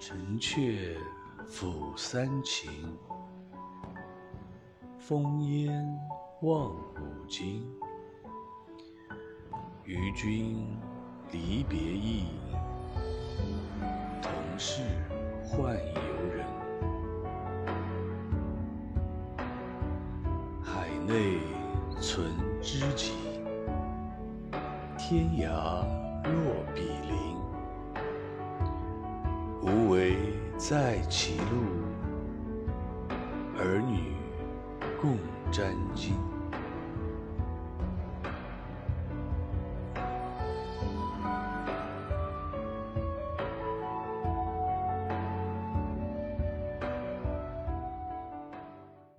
城阙辅三秦，烽烟望五津。与君离别意，同是宦游人。海内存知己，天涯若比邻。无为在歧路，儿女共沾巾。